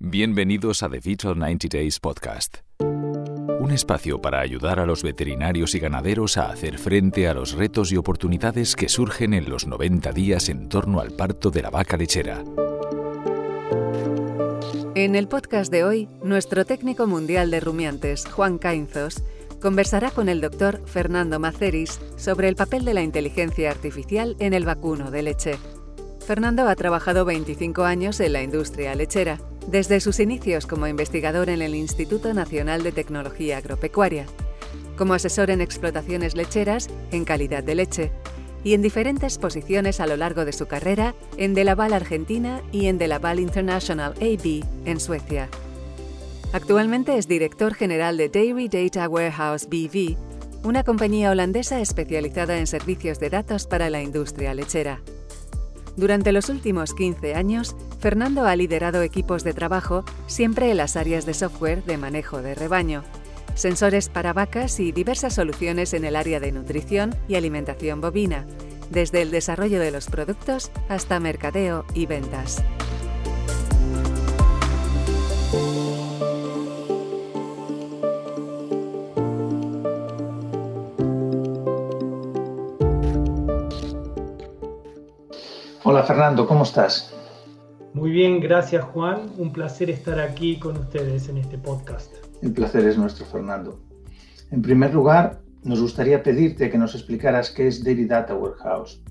Bienvenidos a The Vital 90 Days Podcast, un espacio para ayudar a los veterinarios y ganaderos a hacer frente a los retos y oportunidades que surgen en los 90 días en torno al parto de la vaca lechera. En el podcast de hoy, nuestro técnico mundial de rumiantes, Juan Cainzos, conversará con el doctor Fernando Maceris sobre el papel de la inteligencia artificial en el vacuno de leche. Fernando ha trabajado 25 años en la industria lechera, desde sus inicios como investigador en el Instituto Nacional de Tecnología Agropecuaria, como asesor en explotaciones lecheras en calidad de leche y en diferentes posiciones a lo largo de su carrera en Delaval Argentina y en Delaval International AB en Suecia. Actualmente es director general de Dairy Data Warehouse BV, una compañía holandesa especializada en servicios de datos para la industria lechera. Durante los últimos 15 años, Fernando ha liderado equipos de trabajo siempre en las áreas de software de manejo de rebaño, sensores para vacas y diversas soluciones en el área de nutrición y alimentación bovina, desde el desarrollo de los productos hasta mercadeo y ventas. Hola Fernando, ¿cómo estás? Muy bien, gracias Juan. Un placer estar aquí con ustedes en este podcast. El placer es nuestro, Fernando. En primer lugar, nos gustaría pedirte que nos explicaras qué es Dairy Data Warehouse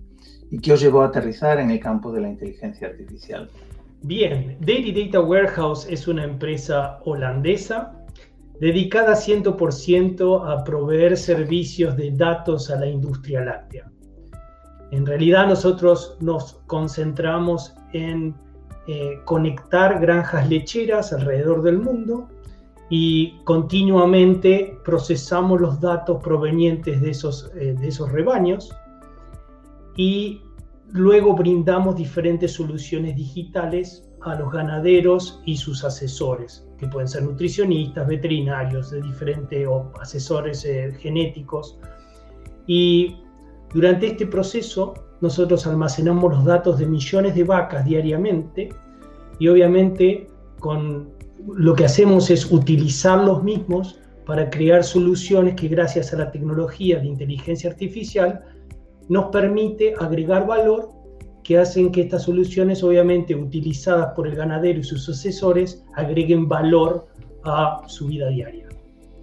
y qué os llevó a aterrizar en el campo de la inteligencia artificial. Bien, Dairy Data Warehouse es una empresa holandesa dedicada 100% a proveer servicios de datos a la industria láctea. En realidad nosotros nos concentramos en eh, conectar granjas lecheras alrededor del mundo y continuamente procesamos los datos provenientes de esos, eh, de esos rebaños y luego brindamos diferentes soluciones digitales a los ganaderos y sus asesores, que pueden ser nutricionistas, veterinarios, de diferentes o asesores eh, genéticos. Y durante este proceso, nosotros almacenamos los datos de millones de vacas diariamente y obviamente con lo que hacemos es utilizar los mismos para crear soluciones que gracias a la tecnología de inteligencia artificial nos permite agregar valor que hacen que estas soluciones obviamente utilizadas por el ganadero y sus asesores agreguen valor a su vida diaria.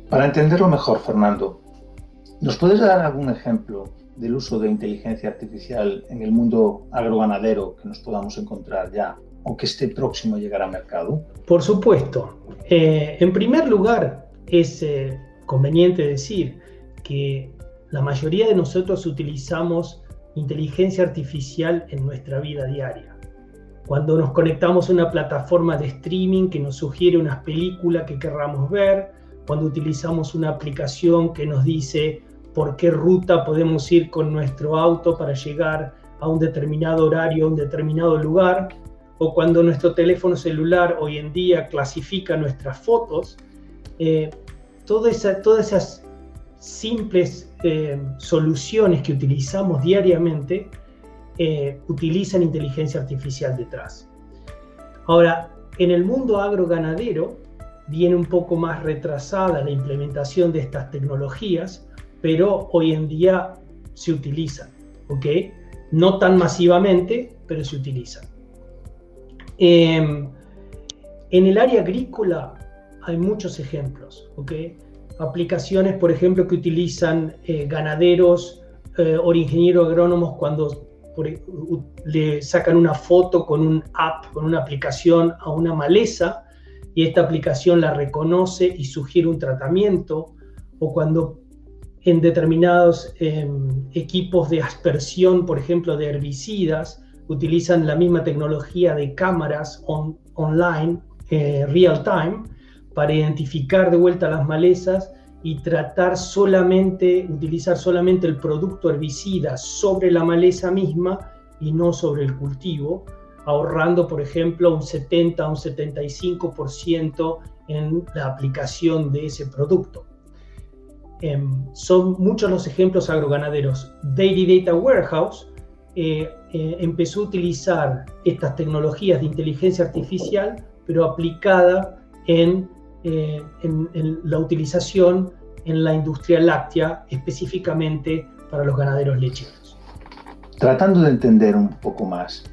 Para entenderlo mejor, Fernando, ¿nos puedes dar algún ejemplo del uso de inteligencia artificial en el mundo agroganadero que nos podamos encontrar ya o que esté próximo a llegar al mercado? Por supuesto. Eh, en primer lugar, es eh, conveniente decir que la mayoría de nosotros utilizamos inteligencia artificial en nuestra vida diaria. Cuando nos conectamos a una plataforma de streaming que nos sugiere una película que querramos ver, cuando utilizamos una aplicación que nos dice por qué ruta podemos ir con nuestro auto para llegar a un determinado horario, a un determinado lugar, o cuando nuestro teléfono celular hoy en día clasifica nuestras fotos, eh, todas esas simples eh, soluciones que utilizamos diariamente eh, utilizan inteligencia artificial detrás. Ahora, en el mundo agroganadero viene un poco más retrasada la implementación de estas tecnologías, pero hoy en día se utilizan, ¿ok? No tan masivamente, pero se utilizan. Em, en el área agrícola hay muchos ejemplos, ¿ok? Aplicaciones, por ejemplo, que utilizan eh, ganaderos eh, o ingenieros agrónomos cuando le sacan una foto con un app, con una aplicación a una maleza y esta aplicación la reconoce y sugiere un tratamiento, o cuando en determinados em, equipos de aspersión, por ejemplo, de herbicidas, utilizan la misma tecnología de cámaras online, eh, real time, para identificar de vuelta las malezas y tratar solamente, utilizar solamente el producto herbicida sobre la maleza misma y no sobre el cultivo, ahorrando, por ejemplo, un 70 o un 75% en la aplicación de ese producto. Em, son muchos los ejemplos agroganaderos. Dairy Data Warehouse eh, eh, empezó a utilizar estas tecnologías de inteligencia artificial pero aplicada en, eh, en la utilización en la industria láctea, específicamente para los ganaderos lecheros. Tratando de entender un poco más,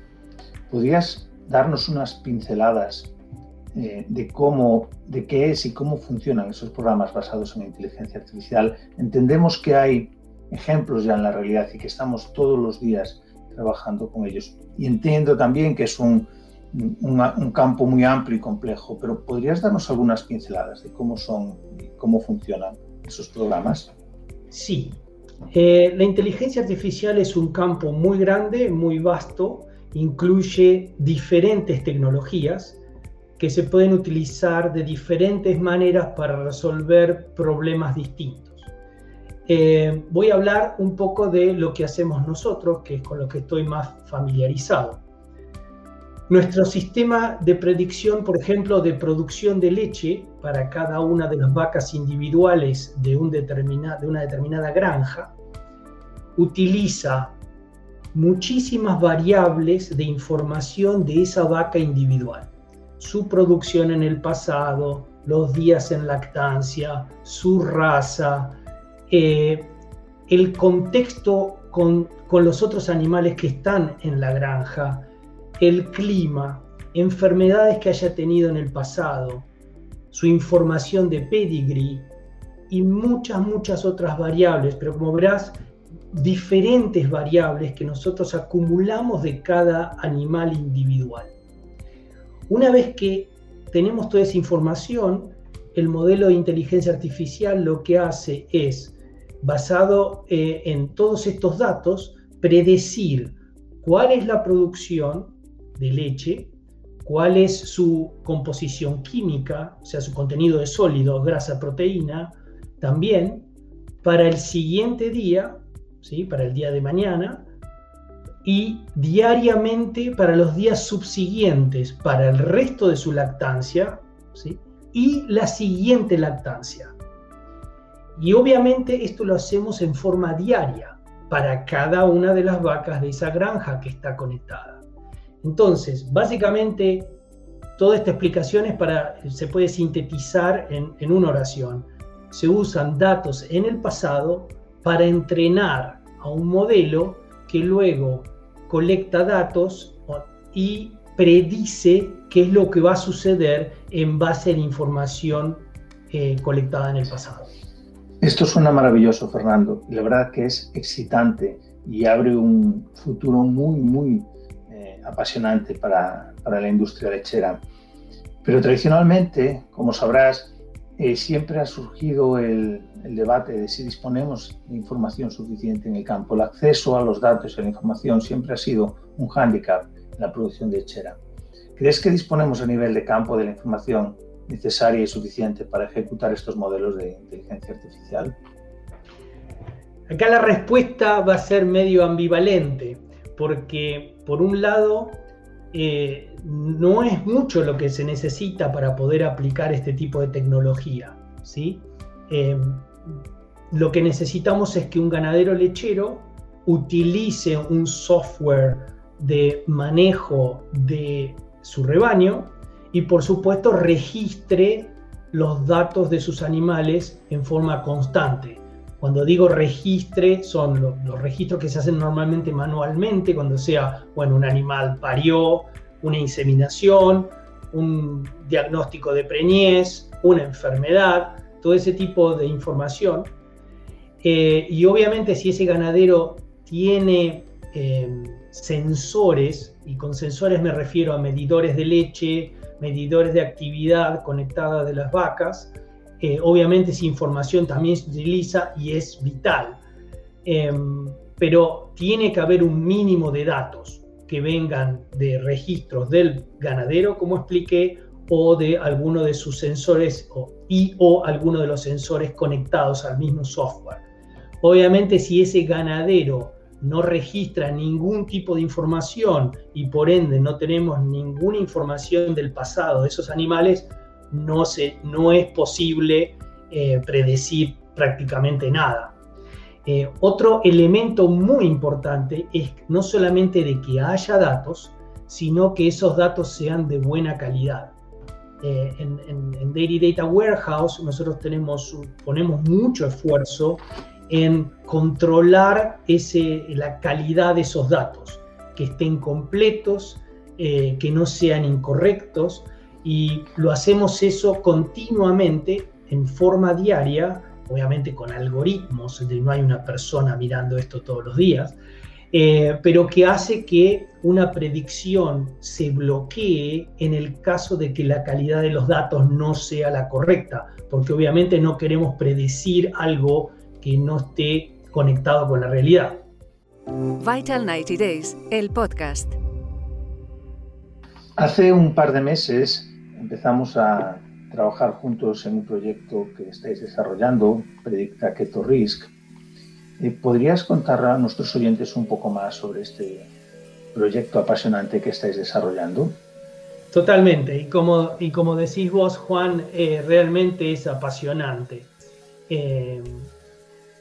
¿podrías darnos unas pinceladas eh, de cómo, de qué es y cómo funcionan esos programas basados en inteligencia artificial? Entendemos que hay ejemplos ya en la realidad y que estamos todos los días trabajando con ellos. Y entiendo también que es un, un, campo muy amplio y complejo, pero ¿podrías darnos algunas pinceladas de cómo son y cómo funcionan esos programas? Sí. Eh, la inteligencia artificial es un campo muy grande, muy vasto, incluye diferentes tecnologías que se pueden utilizar de diferentes maneras para resolver problemas distintos. Eh, voy a hablar un poco de lo que hacemos nosotros, que es con lo que estoy más familiarizado. Nuestro sistema de predicción, por ejemplo, de producción de leche para cada una de las vacas individuales de, un de una determinada granja, utiliza muchísimas variables de información de esa vaca individual. Su producción en el pasado, los días en lactancia, su raza, eh, el contexto con, con los otros animales que están en la granja, el clima, enfermedades que haya tenido en el pasado, su información de pedigree y muchas, muchas otras variables, pero como verás, diferentes variables que nosotros acumulamos de cada animal individual. Una vez que tenemos toda esa información, el modelo de inteligencia artificial lo que hace es, basado eh, en todos estos datos, predecir cuál es la producción de leche, cuál es su composición química, o sea, su contenido de sólidos, grasa, proteína, también para el siguiente día, ¿sí? para el día de mañana, y diariamente para los días subsiguientes, para el resto de su lactancia, ¿sí? y la siguiente lactancia. Y obviamente esto lo hacemos en forma diaria para cada una de las vacas de esa granja que está conectada. Entonces, básicamente, toda esta explicación es para, se puede sintetizar en, en una oración. Se usan datos en el pasado para entrenar a un modelo que luego colecta datos y predice qué es lo que va a suceder en base a la información eh, colectada en el pasado. Esto suena maravilloso, Fernando. La verdad que es excitante y abre un futuro muy, muy apasionante para, la industria lechera. Pero tradicionalmente, como sabrás, eh, siempre ha surgido el, debate de si disponemos de información suficiente en el campo. El acceso a los datos y a la información siempre ha sido un hándicap en la producción de lechera. ¿Crees que disponemos a nivel de campo de la información necesaria y suficiente para ejecutar estos modelos de inteligencia artificial? Acá la respuesta va a ser medio ambivalente, porque por un lado, eh, no es mucho lo que se necesita para poder aplicar este tipo de tecnología. ¿sí? Eh, lo que necesitamos es que un ganadero lechero utilice un software de manejo de su rebaño y por supuesto registre los datos de sus animales en forma constante. Cuando digo registre, son los, registros que se hacen normalmente manualmente, cuando sea, bueno, un animal parió, una inseminación, un diagnóstico de preñez, una enfermedad, todo ese tipo de información. Eh, y obviamente si ese ganadero tiene eh, sensores, y con sensores me refiero a medidores de leche, medidores de actividad conectada de las vacas, eh, obviamente esa información también se utiliza y es vital, em, pero tiene que haber un mínimo de datos que vengan de registros del ganadero, como expliqué, o de alguno de sus sensores o, y o alguno de los sensores conectados al mismo software. Obviamente si ese ganadero no registra ningún tipo de información y por ende no tenemos ninguna información del pasado de esos animales, no, se, no es posible eh, predecir prácticamente nada. Eh, otro elemento muy importante es no solamente de que haya datos, sino que esos datos sean de buena calidad. eh, en, Daily Data Warehouse nosotros tenemos, ponemos mucho esfuerzo en controlar ese, la calidad de esos datos, que estén completos, que no sean incorrectos, y lo hacemos eso continuamente en forma diaria, obviamente con algoritmos, donde no hay una persona mirando esto todos los días, eh, pero que hace que una predicción se bloquee en el caso de que la calidad de los datos no sea la correcta, porque obviamente no queremos predecir algo que no esté conectado con la realidad. Vital 90 Days, el podcast. Hace un par de meses empezamos a trabajar juntos en un proyecto que estáis desarrollando, Predicta Keto Risk. Eh, ¿Podrías contar a nuestros oyentes un poco más sobre este proyecto apasionante que estáis desarrollando? Totalmente, y como, y como decís vos, Juan, eh, realmente es apasionante. Eh,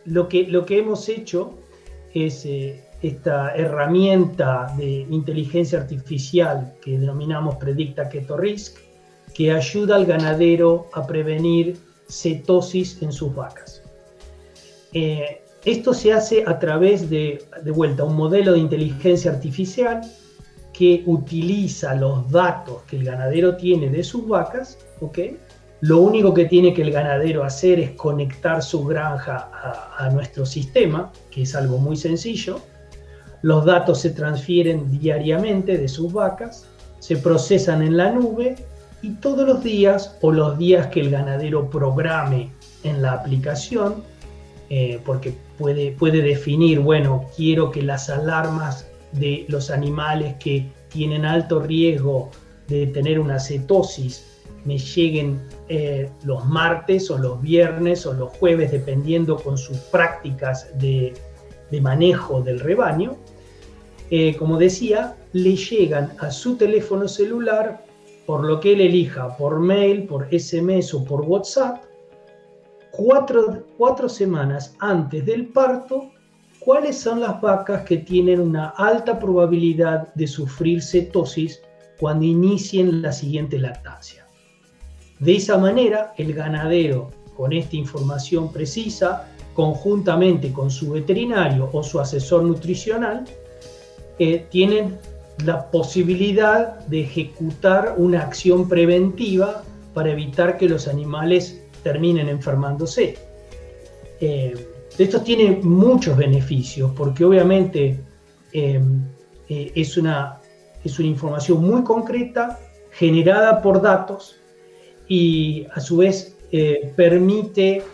lo, que, lo que hemos hecho es esta herramienta de inteligencia artificial que denominamos Predicta Keto Risk, que ayuda al ganadero a prevenir cetosis en sus vacas. Eh, esto se hace a través de, de vuelta, un modelo de inteligencia artificial que utiliza los datos que el ganadero tiene de sus vacas, ¿ok? Lo único que tiene que el ganadero hacer es conectar su granja a, a nuestro sistema, que es algo muy sencillo. Los datos se transfieren diariamente de sus vacas, se procesan en la nube y todos los días o los días que el ganadero programe en la aplicación, eh, porque puede, puede definir, bueno, quiero que las alarmas de los animales que tienen alto riesgo de tener una cetosis me lleguen eh, los martes o los viernes o los jueves, dependiendo con sus prácticas de, manejo del rebaño. Eh, como decía, le llegan a su teléfono celular por lo que él elija, por mail, por SMS o por WhatsApp, cuatro, semanas antes del parto, cuáles son las vacas que tienen una alta probabilidad de sufrir cetosis cuando inicien la siguiente lactancia. De esa manera, el ganadero, con esta información precisa, conjuntamente con su veterinario o su asesor nutricional, eh, tienen la posibilidad de ejecutar una acción preventiva para evitar que los animales terminen enfermándose. Eh, esto tiene muchos beneficios porque obviamente eh, eh, es, una, es una información muy concreta generada por datos y a su vez permite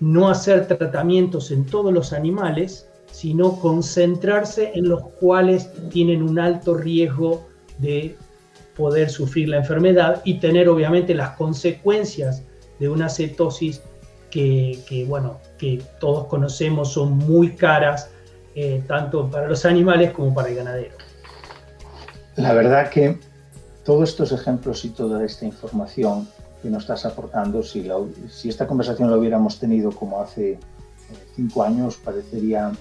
no hacer tratamientos en todos los animales, sino concentrarse en los cuales tienen un alto riesgo de poder sufrir la enfermedad y tener obviamente las consecuencias de una cetosis que, bueno, que todos conocemos son muy caras, eh, tanto para los animales como para el ganadero. La verdad que todos estos ejemplos y toda esta información que nos estás aportando, si, si esta conversación la hubiéramos tenido como hace eh, cinco años, parecería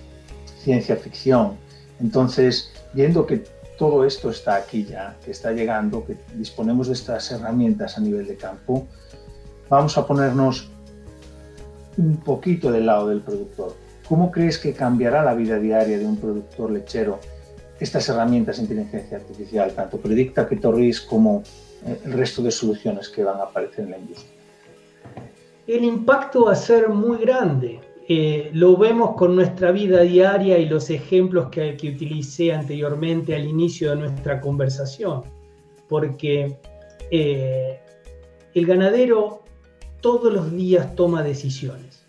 ciencia ficción. Entonces, viendo que todo esto está aquí ya, que está llegando, que disponemos de estas herramientas a nivel de campo, vamos a ponernos un poquito del lado del productor. ¿Cómo crees que cambiará la vida diaria de un productor lechero estas herramientas de inteligencia artificial, tanto Predicta, Ketorris como eh, el resto de soluciones que van a aparecer en la industria? El impacto va a ser muy grande. Eh, lo vemos con nuestra vida diaria y los ejemplos que, utilicé anteriormente al inicio de nuestra conversación, porque eh, el ganadero todos los días toma decisiones,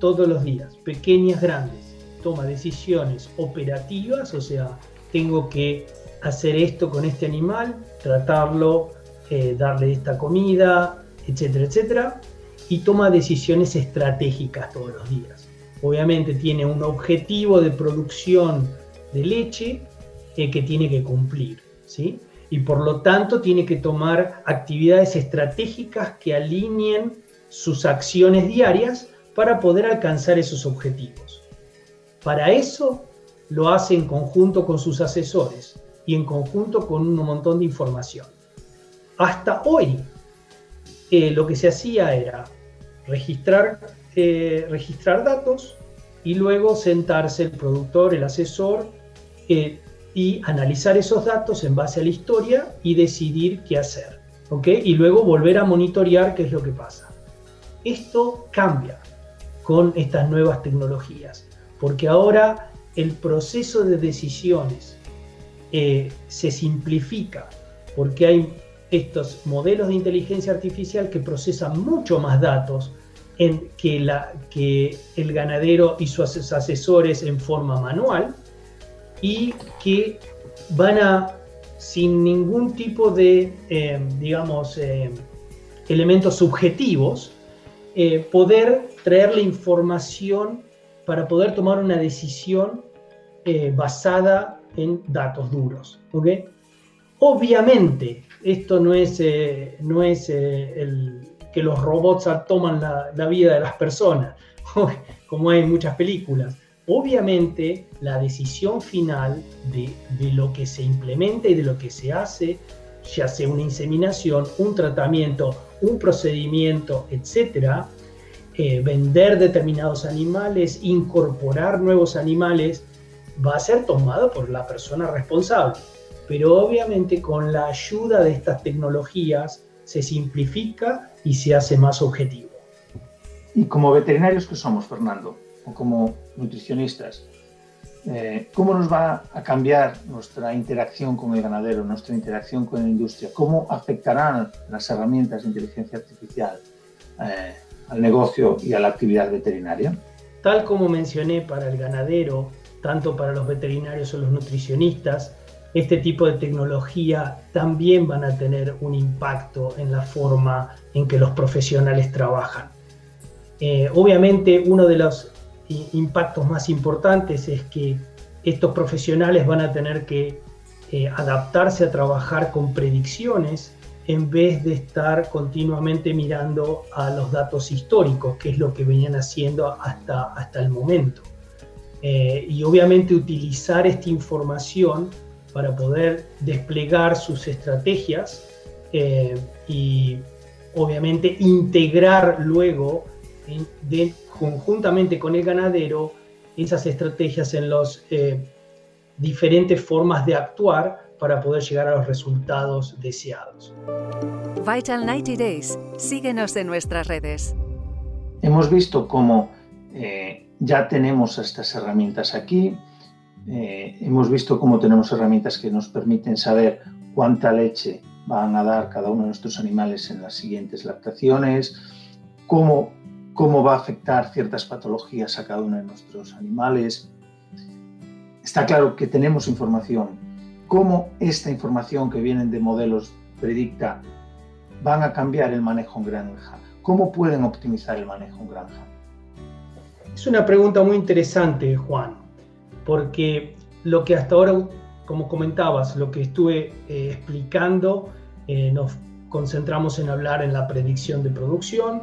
todos los días, pequeñas, grandes, toma decisiones operativas, o sea, tengo que hacer esto con este animal, tratarlo, eh, darle esta comida, etcétera, etcétera, y toma decisiones estratégicas todos los días. Obviamente tiene un objetivo de producción de leche eh, que tiene que cumplir, ¿sí? Y por lo tanto tiene que tomar actividades estratégicas que alineen sus acciones diarias para poder alcanzar esos objetivos. Para eso lo hace en conjunto con sus asesores y en conjunto con un montón de información. hasta hoy lo que se hacía era registrar, registrar datos y luego sentarse el productor, el asesor, y analizar esos datos en base a la historia y decidir qué hacer. Y luego volver a monitorear qué es lo que pasa. Esto cambia con estas nuevas tecnologías, porque ahora el proceso de decisiones eh, se simplifica, porque hay estos modelos de inteligencia artificial que procesan mucho más datos que, el ganadero y sus asesores en forma manual y que van a, sin ningún tipo de, eh, digamos, eh, elementos subjetivos, eh, poder traer la información para poder tomar una decisión basada en datos duros. Obviamente, esto no es, no es el, que los robots toman la, la vida de las personas, como hay en muchas películas obviamente la decisión final de, lo que se implementa y de lo que se hace, ya sea una inseminación, un tratamiento, un procedimiento, etcétera, eh, vender determinados animales, incorporar nuevos animales, va a ser tomado por la persona responsable. Pero obviamente con la ayuda de estas tecnologías se simplifica y se hace más objetivo. Y como veterinarios que somos, Fernando, o como nutricionistas, eh, ¿cómo nos va a cambiar nuestra interacción con el ganadero, nuestra interacción con la industria? ¿Cómo afectarán las herramientas de inteligencia artificial eh, al negocio y a la actividad veterinaria? Tal como mencioné para el ganadero, tanto para los veterinarios o los nutricionistas, este tipo de tecnología también van a tener un impacto en la forma en que los profesionales trabajan. Eh, obviamente uno de los impactos más importantes es que estos profesionales van a tener que eh, adaptarse a trabajar con predicciones en vez de estar continuamente mirando a los datos históricos, que es lo que venían haciendo hasta, hasta el momento. Eh, y obviamente utilizar esta información para poder desplegar sus estrategias eh, y obviamente integrar luego de, conjuntamente con el ganadero esas estrategias en las eh, diferentes formas de actuar para poder llegar a los resultados deseados. Vital 90 Days, síguenos en nuestras redes. Hemos visto cómo eh, ya tenemos estas herramientas aquí, eh, hemos visto cómo tenemos herramientas que nos permiten saber cuánta leche van a dar cada uno de nuestros animales en las siguientes lactaciones, cómo cómo va a afectar ciertas patologías a cada uno de nuestros animales. Está claro que tenemos información. ¿Cómo esta información que vienen de modelos predicta van a cambiar el manejo en granja? ¿Cómo pueden optimizar el manejo en granja? Es una pregunta muy interesante, Juan, porque lo que hasta ahora, como comentabas, lo que estuve eh, explicando, eh, nos concentramos en hablar en la predicción de producción,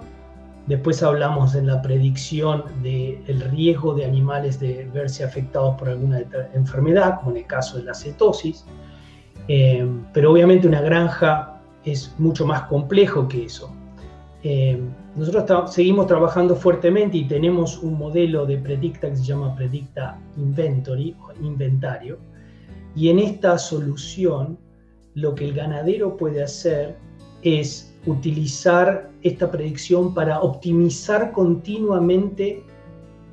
Después hablamos en la predicción del riesgo de animales de verse afectados por alguna enfermedad, como en el caso de la cetosis. Eh, pero obviamente una granja es mucho más complejo que eso. Eh, nosotros seguimos trabajando fuertemente y tenemos un modelo de Predicta que se llama Predicta Inventory o inventario. Y en esta solución lo que el ganadero puede hacer es utilizar esta predicción para optimizar continuamente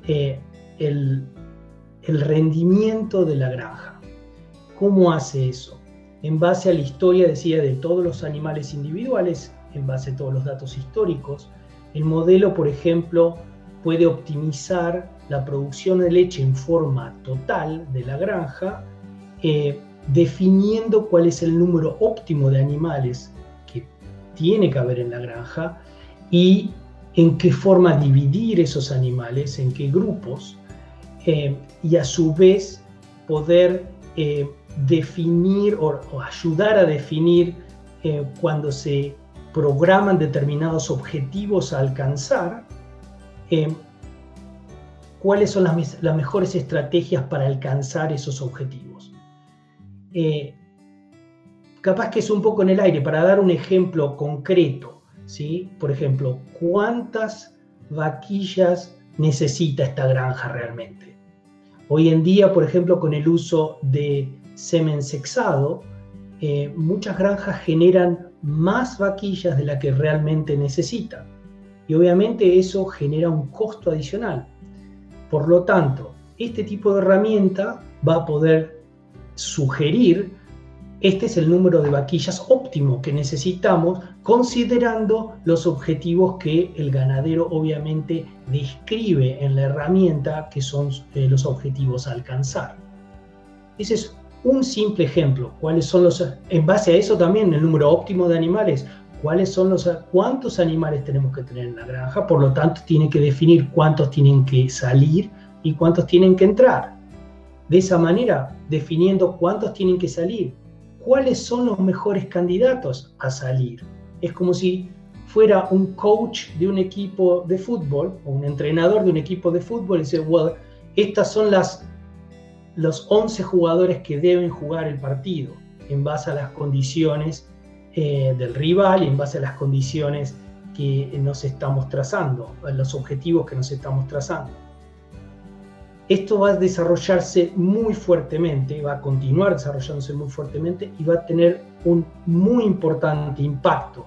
eh, el, el rendimiento de la granja. ¿Cómo hace eso? En base a la historia, decía, de todos los animales individuales, en base a todos los datos históricos, el modelo, por ejemplo, puede optimizar la producción de leche en forma total de la granja, eh, definiendo cuál es el número óptimo de animales tiene que haber en la granja y en qué forma dividir esos animales, en qué grupos, eh, y a su vez poder eh, definir o, ayudar a definir cuando se programan determinados objetivos a alcanzar, cuáles son las, mejores estrategias para alcanzar esos objetivos capaz que es un poco en el aire, para dar un ejemplo concreto, ¿sí? Por ejemplo, ¿cuántas vaquillas necesita esta granja realmente? Hoy en día, por ejemplo, con el uso de semen sexado, eh, muchas granjas generan más vaquillas de la que realmente necesitan. Y obviamente eso genera un costo adicional. Por lo tanto, este tipo de herramienta va a poder sugerir este es el número de vaquillas óptimo que necesitamos considerando los objetivos que el ganadero obviamente describe en la herramienta que son eh, los objetivos a alcanzar. Ese es un simple ejemplo. ¿Cuáles son los, en base a eso también el número óptimo de animales? ¿Cuáles son los, cuántos animales tenemos que tener en la granja? Por lo tanto, tiene que definir cuántos tienen que salir y cuántos tienen que entrar. De esa manera, definiendo cuántos tienen que salir, cuáles son los mejores candidatos a salir. Es como si fuera un coach de un equipo de fútbol o un entrenador de un equipo de fútbol y dice, well, estas son las los 11 jugadores que deben jugar el partido en base a las condiciones eh, del rival y en base a las condiciones que nos estamos trazando, los objetivos que nos estamos trazando. Esto va a desarrollarse muy fuertemente, va a continuar desarrollándose muy fuertemente y va a tener un muy importante impacto,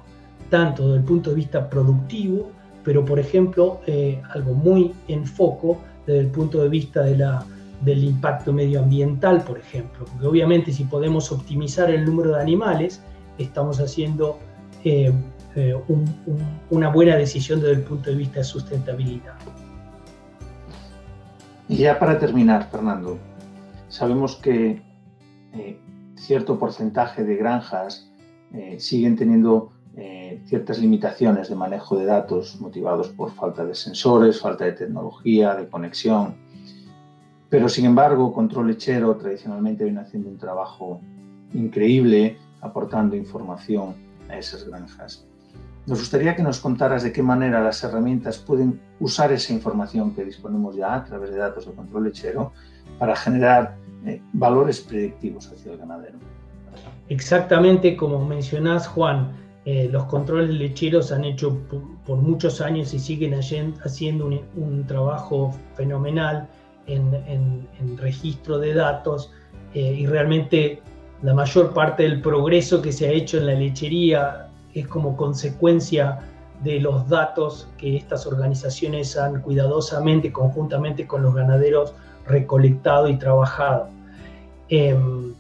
tanto desde el punto de vista productivo, pero por ejemplo, eh, algo muy en foco desde el punto de vista de la del impacto medioambiental, por ejemplo, porque obviamente si podemos optimizar el número de animales, estamos haciendo eh, eh, una buena decisión desde el punto de vista de sustentabilidad. Y ya para terminar, Fernando, sabemos que eh, cierto porcentaje de granjas siguen teniendo ciertas limitaciones de manejo de datos motivados por falta de sensores, falta de tecnología, de conexión pero sin embargo, Control Lechero tradicionalmente viene haciendo un trabajo increíble aportando información a esas granjas. Nos gustaría que nos contaras de qué manera las herramientas pueden usar esa información que disponemos ya a través de datos de control lechero para generar eh, valores predictivos hacia el ganadero. Exactamente como mencionás, Juan, eh, los controles lecheros han hecho por, muchos años y siguen haciendo un, un trabajo fenomenal en, registro de datos eh, y realmente la mayor parte del progreso que se ha hecho en la lechería es como consecuencia de los datos que estas organizaciones han cuidadosamente, conjuntamente con los ganaderos, recolectado y trabajado. Em,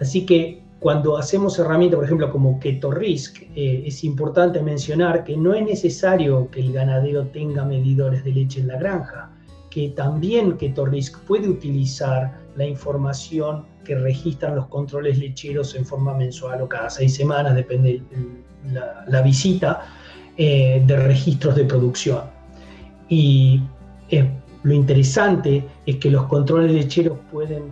así que cuando hacemos herramientas, por ejemplo, como KetoRisk, eh, es importante mencionar que no es necesario que el ganadero tenga medidores de leche en la granja que también KetoRisk puede utilizar la información que registran los controles lecheros en forma mensual o cada seis semanas, depende la, la visita, eh, de registros de producción. Y eh, lo interesante es que los controles lecheros pueden,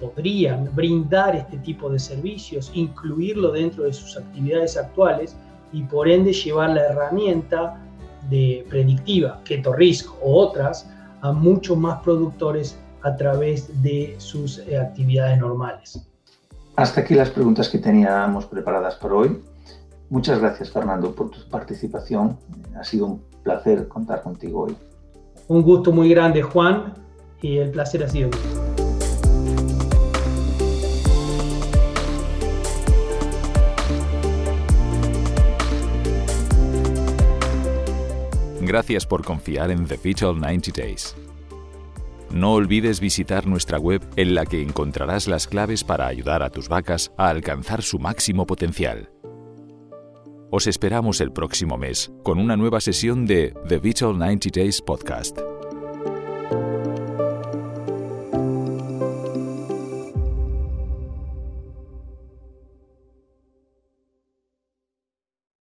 podrían brindar este tipo de servicios, incluirlo dentro de sus actividades actuales y por ende llevar la herramienta de predictiva, KetoRisk o otras, a muchos más productores a través de sus eh, actividades normales. Hasta aquí las preguntas que teníamos preparadas por hoy. Muchas gracias Fernando por tu participación. Ha sido un placer contar contigo hoy. Un gusto muy grande Juan y el placer ha sido mío. Gracias por confiar en The Vital 90 Days. No olvides visitar nuestra web en la que encontrarás las claves para ayudar a tus vacas a alcanzar su máximo potencial. Os esperamos el próximo mes con una nueva sesión de The Vital 90 Days Podcast.